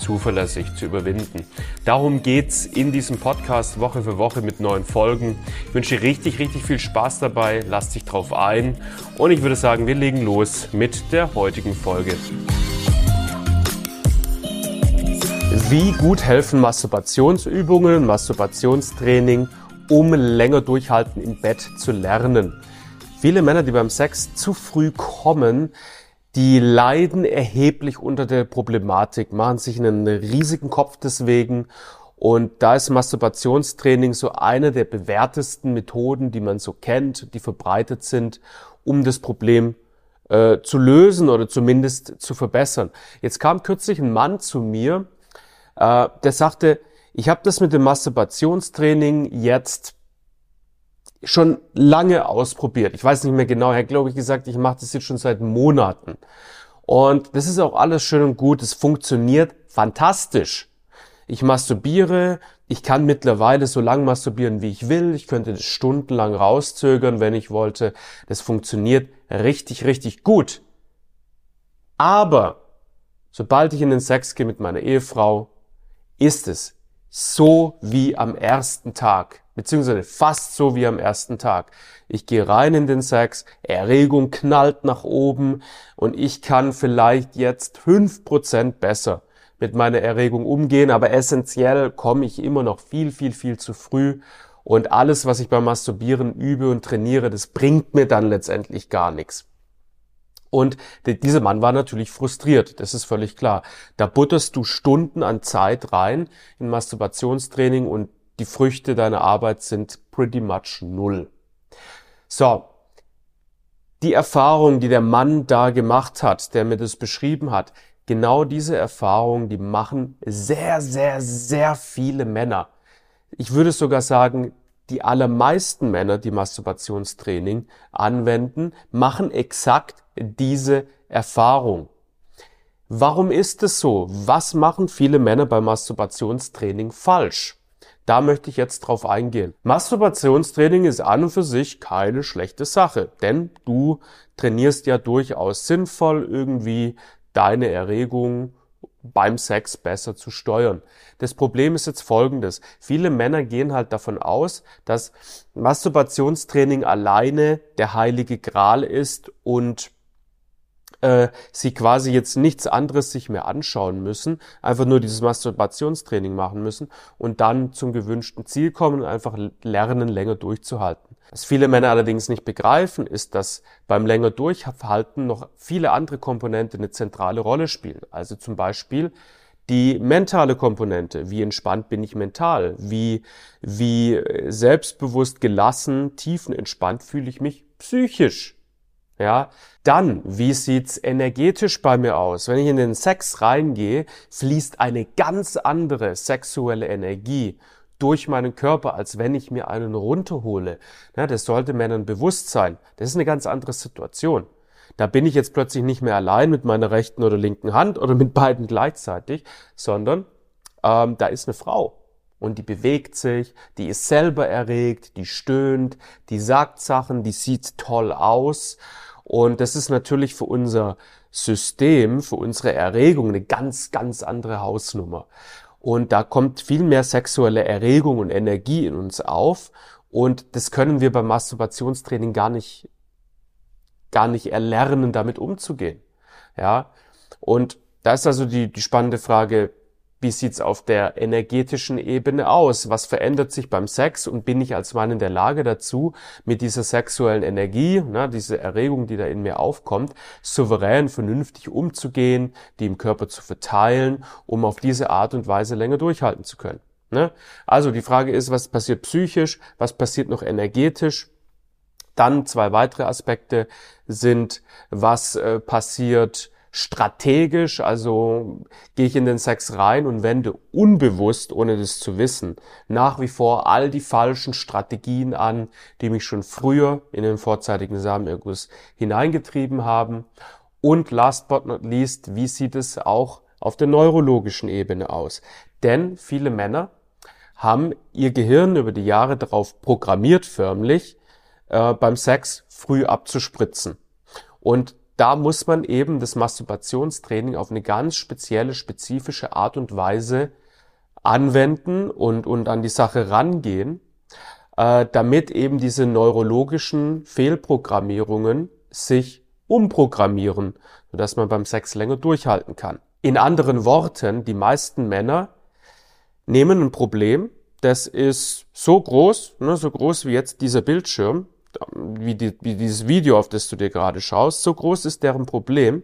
zuverlässig zu überwinden. Darum geht's in diesem Podcast Woche für Woche mit neuen Folgen. Ich wünsche dir richtig, richtig viel Spaß dabei. Lass dich drauf ein. Und ich würde sagen, wir legen los mit der heutigen Folge. Wie gut helfen Masturbationsübungen, Masturbationstraining, um länger durchhalten im Bett zu lernen? Viele Männer, die beim Sex zu früh kommen, die leiden erheblich unter der Problematik, machen sich einen riesigen Kopf deswegen. Und da ist Masturbationstraining so eine der bewährtesten Methoden, die man so kennt, die verbreitet sind, um das Problem äh, zu lösen oder zumindest zu verbessern. Jetzt kam kürzlich ein Mann zu mir, äh, der sagte, ich habe das mit dem Masturbationstraining jetzt schon lange ausprobiert. Ich weiß nicht mehr genau, er hat glaube ich gesagt, ich mache das jetzt schon seit Monaten. Und das ist auch alles schön und gut, es funktioniert fantastisch. Ich masturbiere, ich kann mittlerweile so lang masturbieren, wie ich will. Ich könnte das stundenlang rauszögern, wenn ich wollte. Das funktioniert richtig, richtig gut. Aber sobald ich in den Sex gehe mit meiner Ehefrau, ist es so wie am ersten Tag beziehungsweise fast so wie am ersten Tag. Ich gehe rein in den Sex, Erregung knallt nach oben und ich kann vielleicht jetzt fünf Prozent besser mit meiner Erregung umgehen, aber essentiell komme ich immer noch viel, viel, viel zu früh und alles, was ich beim Masturbieren übe und trainiere, das bringt mir dann letztendlich gar nichts. Und dieser Mann war natürlich frustriert, das ist völlig klar. Da butterst du Stunden an Zeit rein in Masturbationstraining und die Früchte deiner Arbeit sind pretty much null. So. Die Erfahrung, die der Mann da gemacht hat, der mir das beschrieben hat, genau diese Erfahrung, die machen sehr, sehr, sehr viele Männer. Ich würde sogar sagen, die allermeisten Männer, die Masturbationstraining anwenden, machen exakt diese Erfahrung. Warum ist es so? Was machen viele Männer beim Masturbationstraining falsch? Da möchte ich jetzt drauf eingehen. Masturbationstraining ist an und für sich keine schlechte Sache, denn du trainierst ja durchaus sinnvoll irgendwie deine Erregung beim Sex besser zu steuern. Das Problem ist jetzt folgendes. Viele Männer gehen halt davon aus, dass Masturbationstraining alleine der heilige Gral ist und äh, sie quasi jetzt nichts anderes sich mehr anschauen müssen, einfach nur dieses Masturbationstraining machen müssen und dann zum gewünschten Ziel kommen und einfach lernen, länger durchzuhalten. Was viele Männer allerdings nicht begreifen, ist, dass beim länger Durchhalten noch viele andere Komponente eine zentrale Rolle spielen. Also zum Beispiel die mentale Komponente, wie entspannt bin ich mental, wie, wie selbstbewusst, gelassen, tiefenentspannt fühle ich mich psychisch. Ja, dann, wie sieht's energetisch bei mir aus? Wenn ich in den Sex reingehe, fließt eine ganz andere sexuelle Energie durch meinen Körper, als wenn ich mir einen runterhole. Ja, das sollte Männern bewusst sein. Das ist eine ganz andere Situation. Da bin ich jetzt plötzlich nicht mehr allein mit meiner rechten oder linken Hand oder mit beiden gleichzeitig, sondern ähm, da ist eine Frau und die bewegt sich, die ist selber erregt, die stöhnt, die sagt Sachen, die sieht toll aus und das ist natürlich für unser System, für unsere Erregung eine ganz, ganz andere Hausnummer. Und da kommt viel mehr sexuelle Erregung und Energie in uns auf. Und das können wir beim Masturbationstraining gar nicht, gar nicht erlernen, damit umzugehen. Ja. Und da ist also die, die spannende Frage, wie sieht's auf der energetischen Ebene aus? Was verändert sich beim Sex und bin ich als Mann in der Lage dazu, mit dieser sexuellen Energie, ne, diese Erregung, die da in mir aufkommt, souverän, vernünftig umzugehen, die im Körper zu verteilen, um auf diese Art und Weise länger durchhalten zu können? Ne? Also die Frage ist, was passiert psychisch, was passiert noch energetisch? Dann zwei weitere Aspekte sind, was äh, passiert strategisch, also gehe ich in den Sex rein und wende unbewusst, ohne das zu wissen, nach wie vor all die falschen Strategien an, die mich schon früher in den vorzeitigen Samenerguss hineingetrieben haben. Und last but not least, wie sieht es auch auf der neurologischen Ebene aus? Denn viele Männer haben ihr Gehirn über die Jahre darauf programmiert, förmlich äh, beim Sex früh abzuspritzen. Und da muss man eben das Masturbationstraining auf eine ganz spezielle, spezifische Art und Weise anwenden und, und an die Sache rangehen, äh, damit eben diese neurologischen Fehlprogrammierungen sich umprogrammieren, sodass man beim Sex länger durchhalten kann. In anderen Worten, die meisten Männer nehmen ein Problem, das ist so groß, ne, so groß wie jetzt dieser Bildschirm, wie, die, wie dieses Video, auf das du dir gerade schaust, so groß ist deren Problem.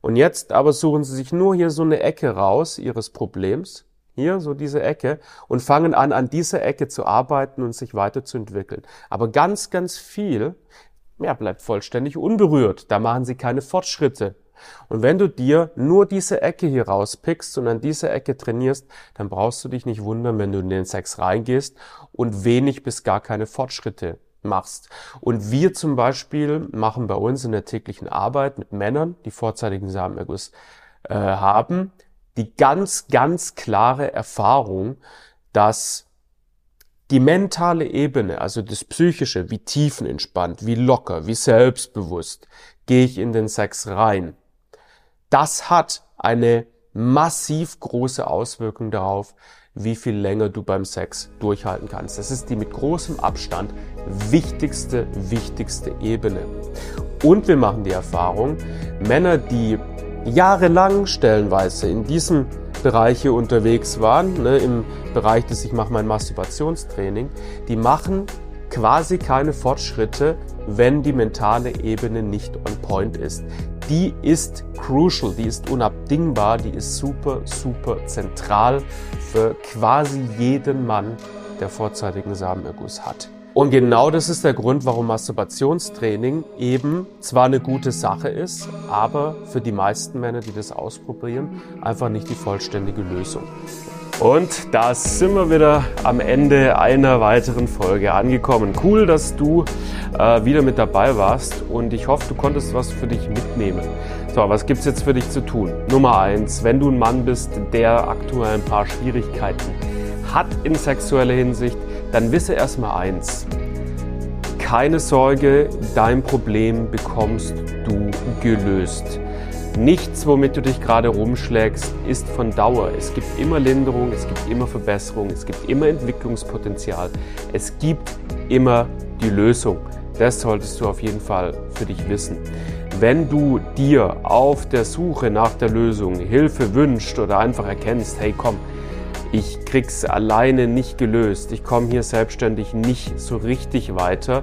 Und jetzt aber suchen sie sich nur hier so eine Ecke raus ihres Problems, hier so diese Ecke, und fangen an, an dieser Ecke zu arbeiten und sich weiterzuentwickeln. Aber ganz, ganz viel, ja, bleibt vollständig unberührt. Da machen sie keine Fortschritte. Und wenn du dir nur diese Ecke hier rauspickst und an dieser Ecke trainierst, dann brauchst du dich nicht wundern, wenn du in den Sex reingehst und wenig bis gar keine Fortschritte machst. Und wir zum Beispiel machen bei uns in der täglichen Arbeit mit Männern, die vorzeitigen Samenerguss äh, haben, die ganz, ganz klare Erfahrung, dass die mentale Ebene, also das Psychische, wie tiefenentspannt, wie locker, wie selbstbewusst, gehe ich in den Sex rein. Das hat eine massiv große Auswirkung darauf, wie viel länger du beim Sex durchhalten kannst. Das ist die mit großem Abstand wichtigste, wichtigste Ebene. Und wir machen die Erfahrung, Männer, die jahrelang stellenweise in diesem Bereich hier unterwegs waren, ne, im Bereich des Ich mache mein Masturbationstraining, die machen quasi keine Fortschritte, wenn die mentale Ebene nicht on point ist die ist crucial, die ist unabdingbar, die ist super, super zentral für quasi jeden Mann, der vorzeitigen Samenerguss hat. Und genau das ist der Grund, warum Masturbationstraining eben zwar eine gute Sache ist, aber für die meisten Männer, die das ausprobieren, einfach nicht die vollständige Lösung. Und da sind wir wieder am Ende einer weiteren Folge angekommen. Cool, dass du äh, wieder mit dabei warst und ich hoffe, du konntest was für dich mitnehmen. So, was gibt's jetzt für dich zu tun? Nummer eins, wenn du ein Mann bist, der aktuell ein paar Schwierigkeiten hat in sexueller Hinsicht, dann wisse erstmal eins. Keine Sorge, dein Problem bekommst du gelöst. Nichts, womit du dich gerade rumschlägst, ist von Dauer. Es gibt immer Linderung, es gibt immer Verbesserung, es gibt immer Entwicklungspotenzial. Es gibt immer die Lösung. Das solltest du auf jeden Fall für dich wissen. Wenn du dir auf der Suche nach der Lösung Hilfe wünscht oder einfach erkennst, hey komm, ich krieg's alleine nicht gelöst, ich komme hier selbstständig nicht so richtig weiter,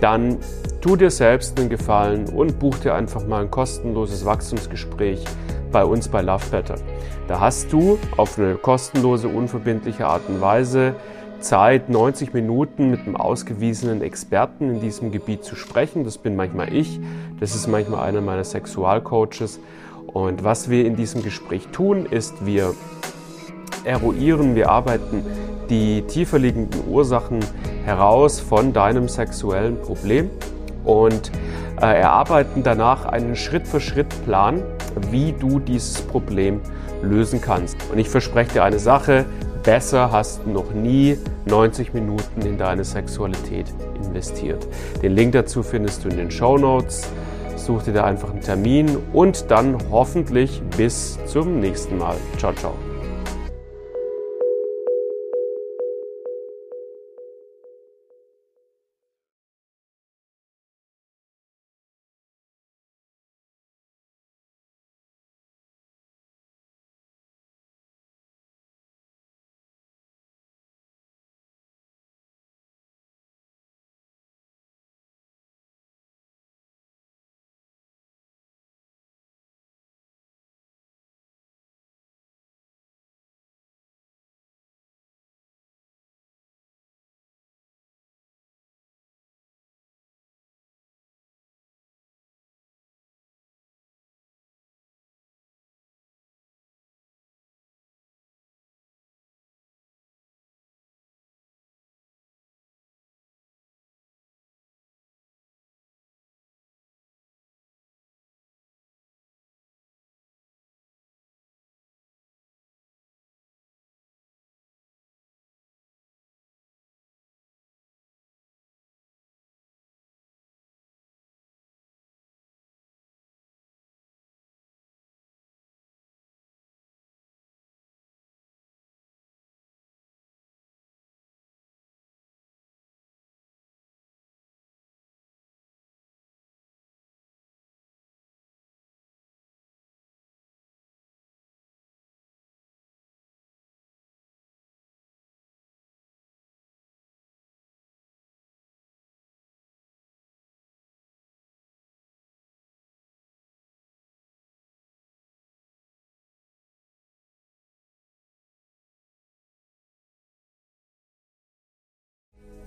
dann tu dir selbst einen Gefallen und buch dir einfach mal ein kostenloses Wachstumsgespräch bei uns bei Love Better. Da hast du auf eine kostenlose, unverbindliche Art und Weise Zeit, 90 Minuten mit einem ausgewiesenen Experten in diesem Gebiet zu sprechen. Das bin manchmal ich, das ist manchmal einer meiner Sexualcoaches. Und was wir in diesem Gespräch tun, ist, wir eruieren, wir arbeiten die tiefer liegenden Ursachen heraus von deinem sexuellen Problem und äh, erarbeiten danach einen Schritt-für-Schritt-Plan, wie du dieses Problem lösen kannst. Und ich verspreche dir eine Sache, besser hast du noch nie 90 Minuten in deine Sexualität investiert. Den Link dazu findest du in den Show Notes. Such dir da einfach einen Termin und dann hoffentlich bis zum nächsten Mal. Ciao, ciao.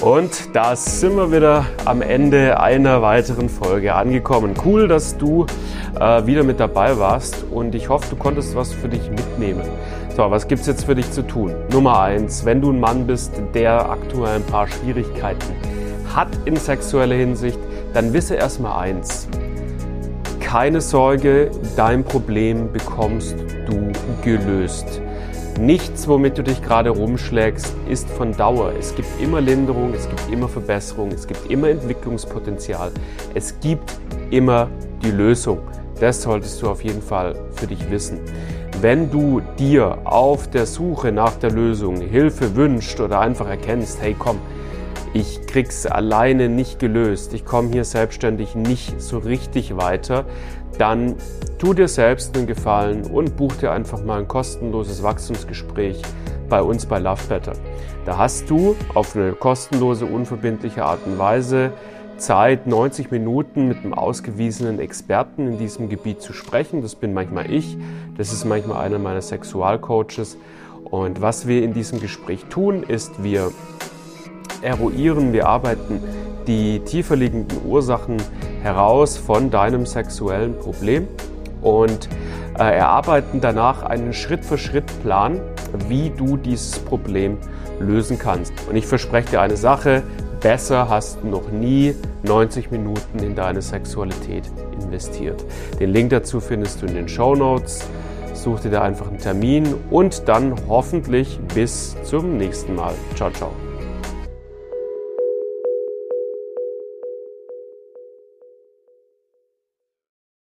Und da sind wir wieder am Ende einer weiteren Folge angekommen. Cool, dass du äh, wieder mit dabei warst und ich hoffe, du konntest was für dich mitnehmen. So, was gibt's jetzt für dich zu tun? Nummer eins, wenn du ein Mann bist, der aktuell ein paar Schwierigkeiten hat in sexueller Hinsicht, dann wisse erstmal eins. Keine Sorge, dein Problem bekommst du gelöst. Nichts, womit du dich gerade rumschlägst, ist von Dauer. Es gibt immer Linderung, es gibt immer Verbesserung, es gibt immer Entwicklungspotenzial. Es gibt immer die Lösung. Das solltest du auf jeden Fall für dich wissen. Wenn du dir auf der Suche nach der Lösung Hilfe wünscht oder einfach erkennst, hey komm, ich krieg's alleine nicht gelöst, ich komme hier selbstständig nicht so richtig weiter, dann tu dir selbst einen Gefallen und buch dir einfach mal ein kostenloses Wachstumsgespräch bei uns bei Love Better. Da hast du auf eine kostenlose, unverbindliche Art und Weise Zeit, 90 Minuten mit einem ausgewiesenen Experten in diesem Gebiet zu sprechen. Das bin manchmal ich, das ist manchmal einer meiner Sexualcoaches. Und was wir in diesem Gespräch tun, ist, wir eruieren, wir arbeiten die tiefer liegenden Ursachen heraus von deinem sexuellen Problem und äh, erarbeiten danach einen Schritt-für-Schritt-Plan, wie du dieses Problem lösen kannst. Und ich verspreche dir eine Sache, besser hast du noch nie 90 Minuten in deine Sexualität investiert. Den Link dazu findest du in den Show Notes. Such dir da einfach einen Termin und dann hoffentlich bis zum nächsten Mal. Ciao, ciao.